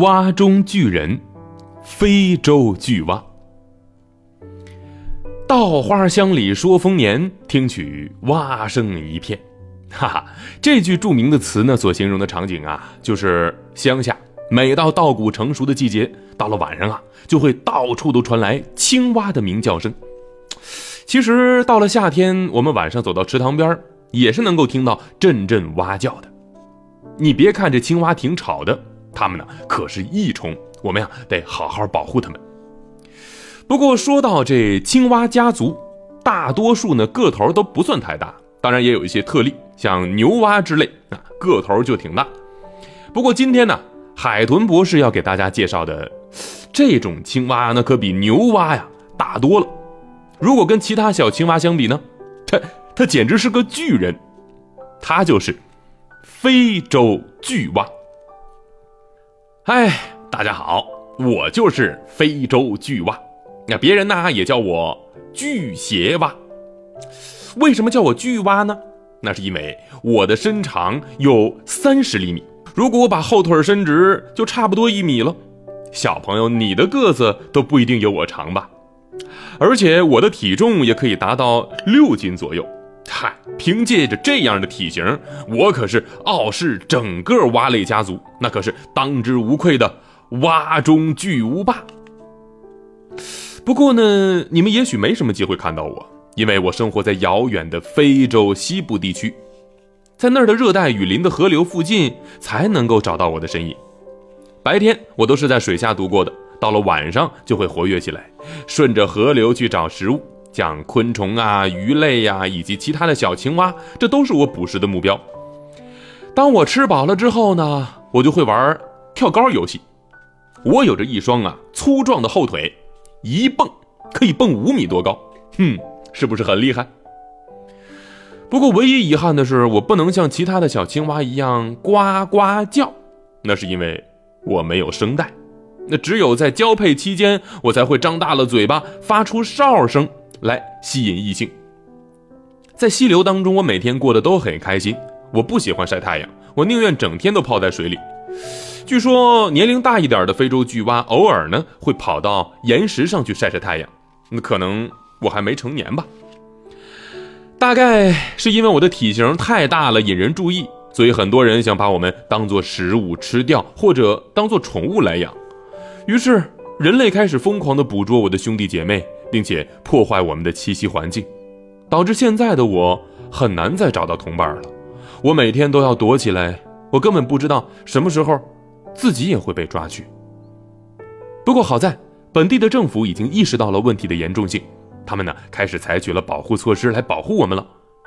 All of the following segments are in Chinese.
蛙中巨人，非洲巨蛙。稻花香里说丰年，听取蛙声一片。哈哈，这句著名的词呢，所形容的场景啊，就是乡下。每到稻谷成熟的季节，到了晚上啊，就会到处都传来青蛙的鸣叫声。其实到了夏天，我们晚上走到池塘边，也是能够听到阵阵蛙叫的。你别看这青蛙挺吵的，它们呢可是益虫，我们呀得好好保护它们。不过说到这青蛙家族，大多数呢个头都不算太大，当然也有一些特例，像牛蛙之类啊，个头就挺大。不过今天呢，海豚博士要给大家介绍的这种青蛙，那可比牛蛙呀大多了。如果跟其他小青蛙相比呢，它它简直是个巨人，它就是非洲巨蛙。哎，大家好，我就是非洲巨蛙，那别人呢也叫我巨鞋蛙。为什么叫我巨蛙呢？那是因为我的身长有三十厘米，如果我把后腿伸直，就差不多一米了。小朋友，你的个子都不一定有我长吧？而且我的体重也可以达到六斤左右。嗨，凭借着这样的体型，我可是傲视整个蛙类家族，那可是当之无愧的蛙中巨无霸。不过呢，你们也许没什么机会看到我，因为我生活在遥远的非洲西部地区，在那儿的热带雨林的河流附近才能够找到我的身影。白天我都是在水下度过的。到了晚上就会活跃起来，顺着河流去找食物，像昆虫啊、鱼类呀，以及其他的小青蛙，这都是我捕食的目标。当我吃饱了之后呢，我就会玩跳高游戏。我有着一双啊粗壮的后腿，一蹦可以蹦五米多高，哼，是不是很厉害？不过唯一遗憾的是，我不能像其他的小青蛙一样呱呱叫，那是因为我没有声带。那只有在交配期间，我才会张大了嘴巴，发出哨声来吸引异性。在溪流当中，我每天过得都很开心。我不喜欢晒太阳，我宁愿整天都泡在水里。据说年龄大一点的非洲巨蛙，偶尔呢会跑到岩石上去晒晒太阳。那可能我还没成年吧。大概是因为我的体型太大了，引人注意，所以很多人想把我们当做食物吃掉，或者当做宠物来养。于是，人类开始疯狂地捕捉我的兄弟姐妹，并且破坏我们的栖息环境，导致现在的我很难再找到同伴了。我每天都要躲起来，我根本不知道什么时候自己也会被抓去。不过好在，本地的政府已经意识到了问题的严重性，他们呢开始采取了保护措施来保护我们了。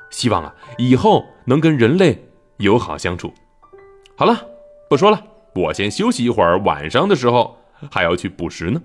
希望啊，以后能跟人类友好相处。好了，不说了，我先休息一会儿，晚上的时候。还要去捕食呢。